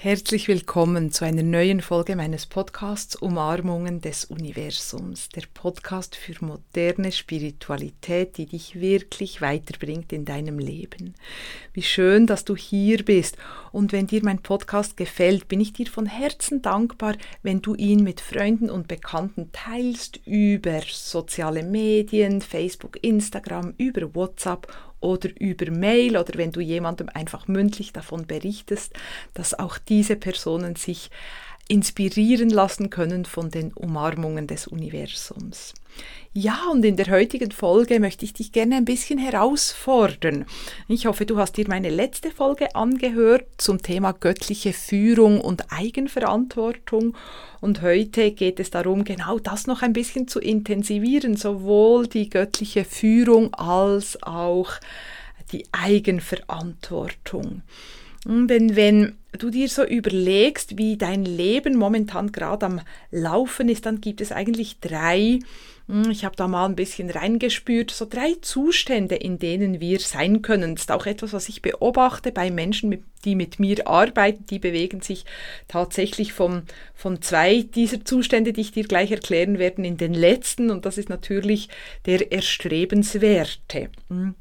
Herzlich willkommen zu einer neuen Folge meines Podcasts Umarmungen des Universums, der Podcast für moderne Spiritualität, die dich wirklich weiterbringt in deinem Leben. Wie schön, dass du hier bist und wenn dir mein Podcast gefällt, bin ich dir von Herzen dankbar, wenn du ihn mit Freunden und Bekannten teilst über soziale Medien, Facebook, Instagram, über WhatsApp oder über Mail oder wenn du jemandem einfach mündlich davon berichtest, dass auch diese Personen sich inspirieren lassen können von den Umarmungen des Universums. Ja, und in der heutigen Folge möchte ich dich gerne ein bisschen herausfordern. Ich hoffe, du hast dir meine letzte Folge angehört zum Thema göttliche Führung und Eigenverantwortung. Und heute geht es darum, genau das noch ein bisschen zu intensivieren, sowohl die göttliche Führung als auch die Eigenverantwortung. Denn wenn du dir so überlegst, wie dein Leben momentan gerade am Laufen ist, dann gibt es eigentlich drei, hm, ich habe da mal ein bisschen reingespürt, so drei Zustände, in denen wir sein können. Das ist auch etwas, was ich beobachte bei Menschen, die mit mir arbeiten, die bewegen sich tatsächlich vom, von zwei dieser Zustände, die ich dir gleich erklären werde, in den letzten. Und das ist natürlich der Erstrebenswerte. Hm.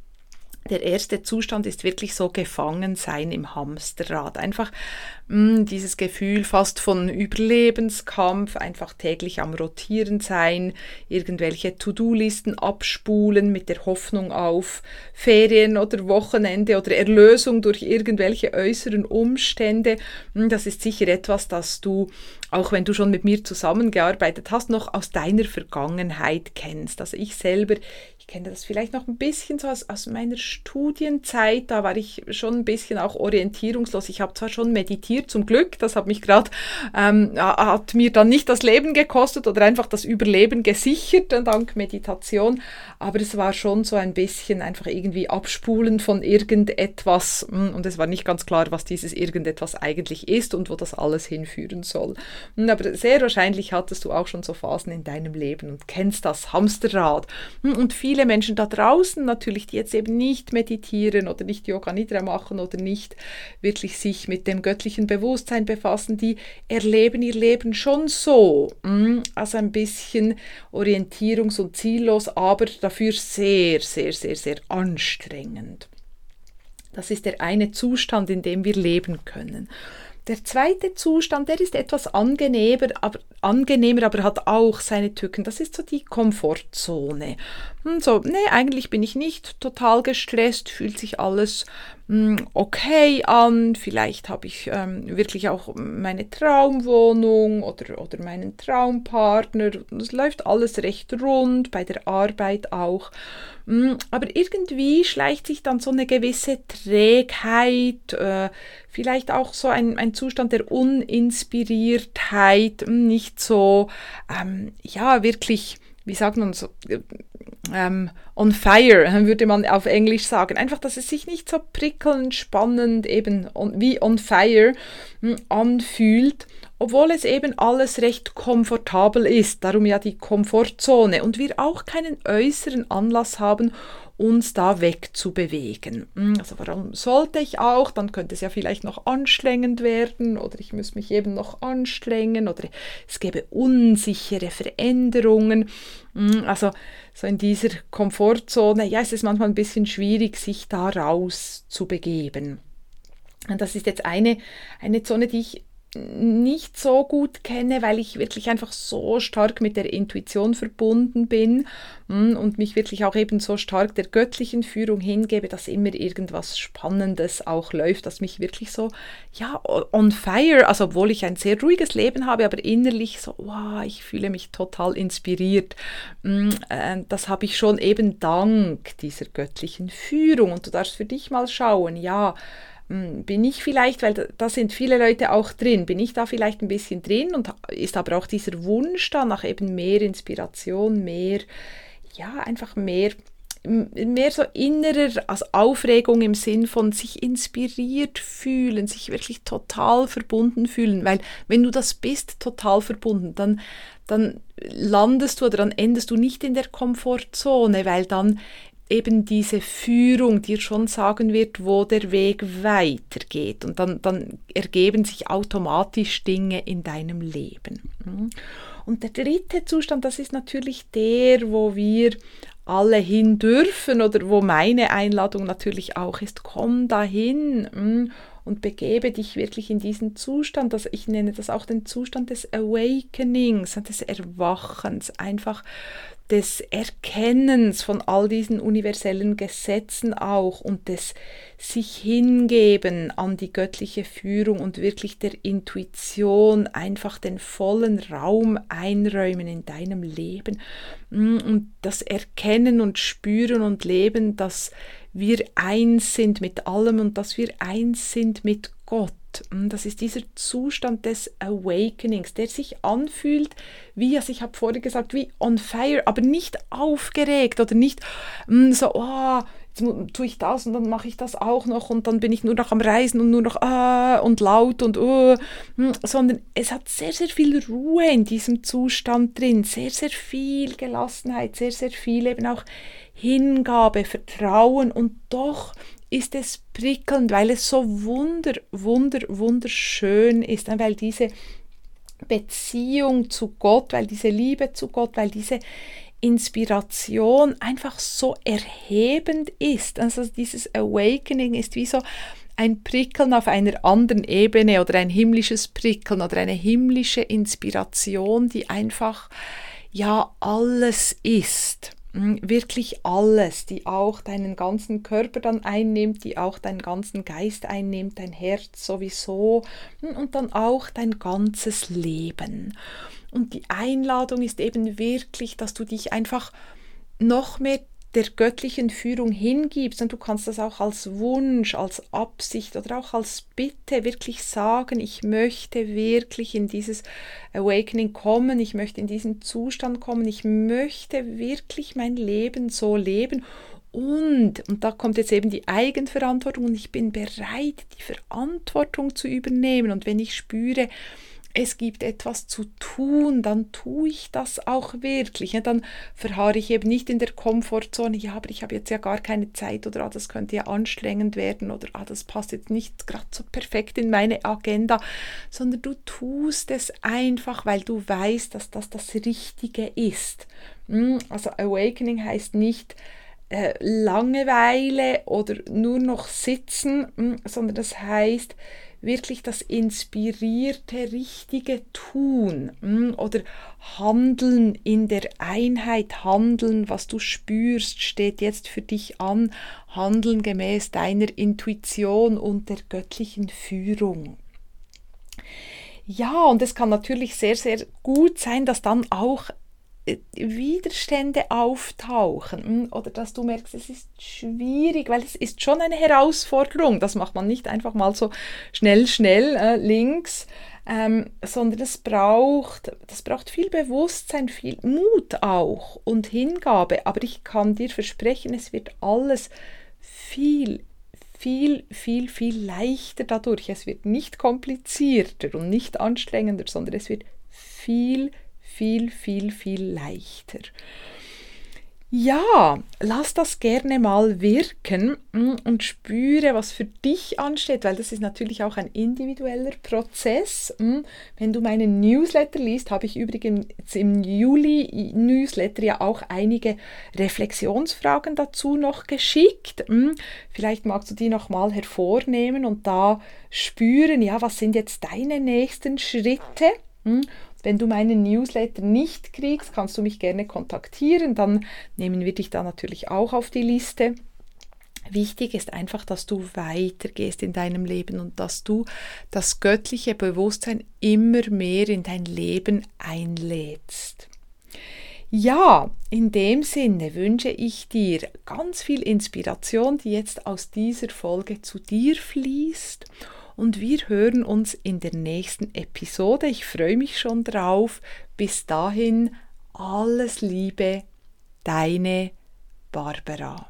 Der erste Zustand ist wirklich so gefangen sein im Hamsterrad. Einfach mh, mm, dieses Gefühl fast von Überlebenskampf, einfach täglich am Rotieren sein, irgendwelche To-Do-Listen abspulen mit der Hoffnung auf Ferien oder Wochenende oder Erlösung durch irgendwelche äußeren Umstände. Mm, das ist sicher etwas, das du, auch wenn du schon mit mir zusammengearbeitet hast, noch aus deiner Vergangenheit kennst. Also ich selber, ich kenne das vielleicht noch ein bisschen so aus, aus meiner Studienzeit, da war ich schon ein bisschen auch orientierungslos. Ich habe zwar schon meditiert, hier zum Glück. Das hat mich gerade, ähm, hat mir dann nicht das Leben gekostet oder einfach das Überleben gesichert, dank Meditation. Aber es war schon so ein bisschen einfach irgendwie abspulen von irgendetwas. Hm, und es war nicht ganz klar, was dieses irgendetwas eigentlich ist und wo das alles hinführen soll. Hm, aber sehr wahrscheinlich hattest du auch schon so Phasen in deinem Leben und kennst das Hamsterrad. Hm, und viele Menschen da draußen natürlich, die jetzt eben nicht meditieren oder nicht Yoga Nidra machen oder nicht wirklich sich mit dem göttlichen Bewusstsein befassen, die erleben ihr Leben schon so, also ein bisschen orientierungs- und ziellos, aber dafür sehr, sehr, sehr, sehr anstrengend. Das ist der eine Zustand, in dem wir leben können. Der zweite Zustand, der ist etwas angenehmer, aber, angenehmer, aber hat auch seine Tücken. Das ist so die Komfortzone. Hm, so, nee, eigentlich bin ich nicht total gestresst, fühlt sich alles okay an. Vielleicht habe ich ähm, wirklich auch meine Traumwohnung oder, oder meinen Traumpartner. Es läuft alles recht rund, bei der Arbeit auch. Hm, aber irgendwie schleicht sich dann so eine gewisse Trägheit, äh, vielleicht auch so ein, ein Zustand der Uninspiriertheit, nicht so, ähm, ja, wirklich wie sagt man so, ähm, on fire, würde man auf Englisch sagen. Einfach, dass es sich nicht so prickelnd, spannend, eben on, wie on fire hm, anfühlt, obwohl es eben alles recht komfortabel ist. Darum ja die Komfortzone. Und wir auch keinen äußeren Anlass haben, uns da wegzubewegen. Hm, also warum sollte ich auch? Dann könnte es ja vielleicht noch anstrengend werden oder ich muss mich eben noch anstrengen oder es gäbe unsichere Veränderungen. Hm, also so in dieser Komfortzone, ja, ist es manchmal ein bisschen schwierig, sich da raus zu begeben. Und das ist jetzt eine, eine Zone, die ich nicht so gut kenne, weil ich wirklich einfach so stark mit der Intuition verbunden bin hm, und mich wirklich auch eben so stark der göttlichen Führung hingebe, dass immer irgendwas Spannendes auch läuft, dass mich wirklich so, ja, on fire, also obwohl ich ein sehr ruhiges Leben habe, aber innerlich so, wow, ich fühle mich total inspiriert. Hm, äh, das habe ich schon eben dank dieser göttlichen Führung und du darfst für dich mal schauen, ja, bin ich vielleicht, weil da sind viele Leute auch drin, bin ich da vielleicht ein bisschen drin und ist aber auch dieser Wunsch da nach eben mehr Inspiration, mehr, ja, einfach mehr mehr so innerer also Aufregung im Sinn von sich inspiriert fühlen, sich wirklich total verbunden fühlen, weil wenn du das bist, total verbunden, dann, dann landest du oder dann endest du nicht in der Komfortzone, weil dann eben diese Führung dir schon sagen wird, wo der Weg weitergeht. Und dann, dann ergeben sich automatisch Dinge in deinem Leben. Und der dritte Zustand, das ist natürlich der, wo wir alle hin dürfen oder wo meine Einladung natürlich auch ist, komm dahin und begebe dich wirklich in diesen Zustand, das, ich nenne das auch den Zustand des Awakenings, des Erwachens, einfach des Erkennens von all diesen universellen Gesetzen auch und des sich hingeben an die göttliche Führung und wirklich der Intuition einfach den vollen Raum einräumen in deinem Leben. Mm, und das Erkennen und Spüren und Leben, dass wir eins sind mit allem und dass wir eins sind mit Gott. Mm, das ist dieser Zustand des Awakenings, der sich anfühlt wie, also ich habe vorher gesagt, wie on fire, aber nicht aufgeregt oder nicht mm, so, oh, tue ich das und dann mache ich das auch noch und dann bin ich nur noch am Reisen und nur noch äh, und laut und uh, sondern es hat sehr, sehr viel Ruhe in diesem Zustand drin, sehr, sehr viel Gelassenheit, sehr, sehr viel eben auch Hingabe, Vertrauen und doch ist es prickelnd, weil es so wunder, wunder, wunderschön ist, weil diese Beziehung zu Gott, weil diese Liebe zu Gott, weil diese Inspiration einfach so erhebend ist. Also dieses Awakening ist wie so ein Prickeln auf einer anderen Ebene oder ein himmlisches Prickeln oder eine himmlische Inspiration, die einfach ja alles ist. Hm, wirklich alles, die auch deinen ganzen Körper dann einnimmt, die auch deinen ganzen Geist einnimmt, dein Herz sowieso hm, und dann auch dein ganzes Leben. Und die Einladung ist eben wirklich, dass du dich einfach noch mehr der göttlichen Führung hingibst. Und du kannst das auch als Wunsch, als Absicht oder auch als Bitte wirklich sagen, ich möchte wirklich in dieses Awakening kommen, ich möchte in diesen Zustand kommen, ich möchte wirklich mein Leben so leben. Und, und da kommt jetzt eben die Eigenverantwortung und ich bin bereit, die Verantwortung zu übernehmen. Und wenn ich spüre, es gibt etwas zu tun, dann tue ich das auch wirklich. Ja, dann verharre ich eben nicht in der Komfortzone, ja, aber ich habe jetzt ja gar keine Zeit oder ah, das könnte ja anstrengend werden oder ah, das passt jetzt nicht gerade so perfekt in meine Agenda, sondern du tust es einfach, weil du weißt, dass das das Richtige ist. Hm, also Awakening heißt nicht, äh, Langeweile oder nur noch sitzen, hm, sondern das heißt, wirklich das inspirierte, richtige Tun hm, oder Handeln in der Einheit, Handeln, was du spürst, steht jetzt für dich an, Handeln gemäß deiner Intuition und der göttlichen Führung. Ja, und es kann natürlich sehr, sehr gut sein, dass dann auch Widerstände auftauchen hm, oder dass du merkst, es ist schwierig, weil es ist schon eine Herausforderung. Das macht man nicht einfach mal so schnell, schnell äh, links, ähm, sondern es braucht, das braucht viel Bewusstsein, viel Mut auch und Hingabe. Aber ich kann dir versprechen, es wird alles viel, viel, viel, viel leichter dadurch. Es wird nicht komplizierter und nicht anstrengender, sondern es wird viel, viel, viel, viel leichter. Ja, lass das gerne mal wirken mm, und spüre, was für dich ansteht, weil das ist natürlich auch ein individueller Prozess. Mm. Wenn du meinen Newsletter liest, habe ich übrigens im Juli-Newsletter ja auch einige Reflexionsfragen dazu noch geschickt. Mm. Vielleicht magst du die nochmal hervornehmen und da spüren, ja, was sind jetzt deine nächsten Schritte? Wenn du meinen Newsletter nicht kriegst, kannst du mich gerne kontaktieren, dann nehmen wir dich da natürlich auch auf die Liste. Wichtig ist einfach, dass du weitergehst in deinem Leben und dass du das göttliche Bewusstsein immer mehr in dein Leben einlädst. Ja, in dem Sinne wünsche ich dir ganz viel Inspiration, die jetzt aus dieser Folge zu dir fließt und wir hören uns in der nächsten Episode. Ich freue mich schon drauf. Bis dahin alles Liebe, deine Barbara.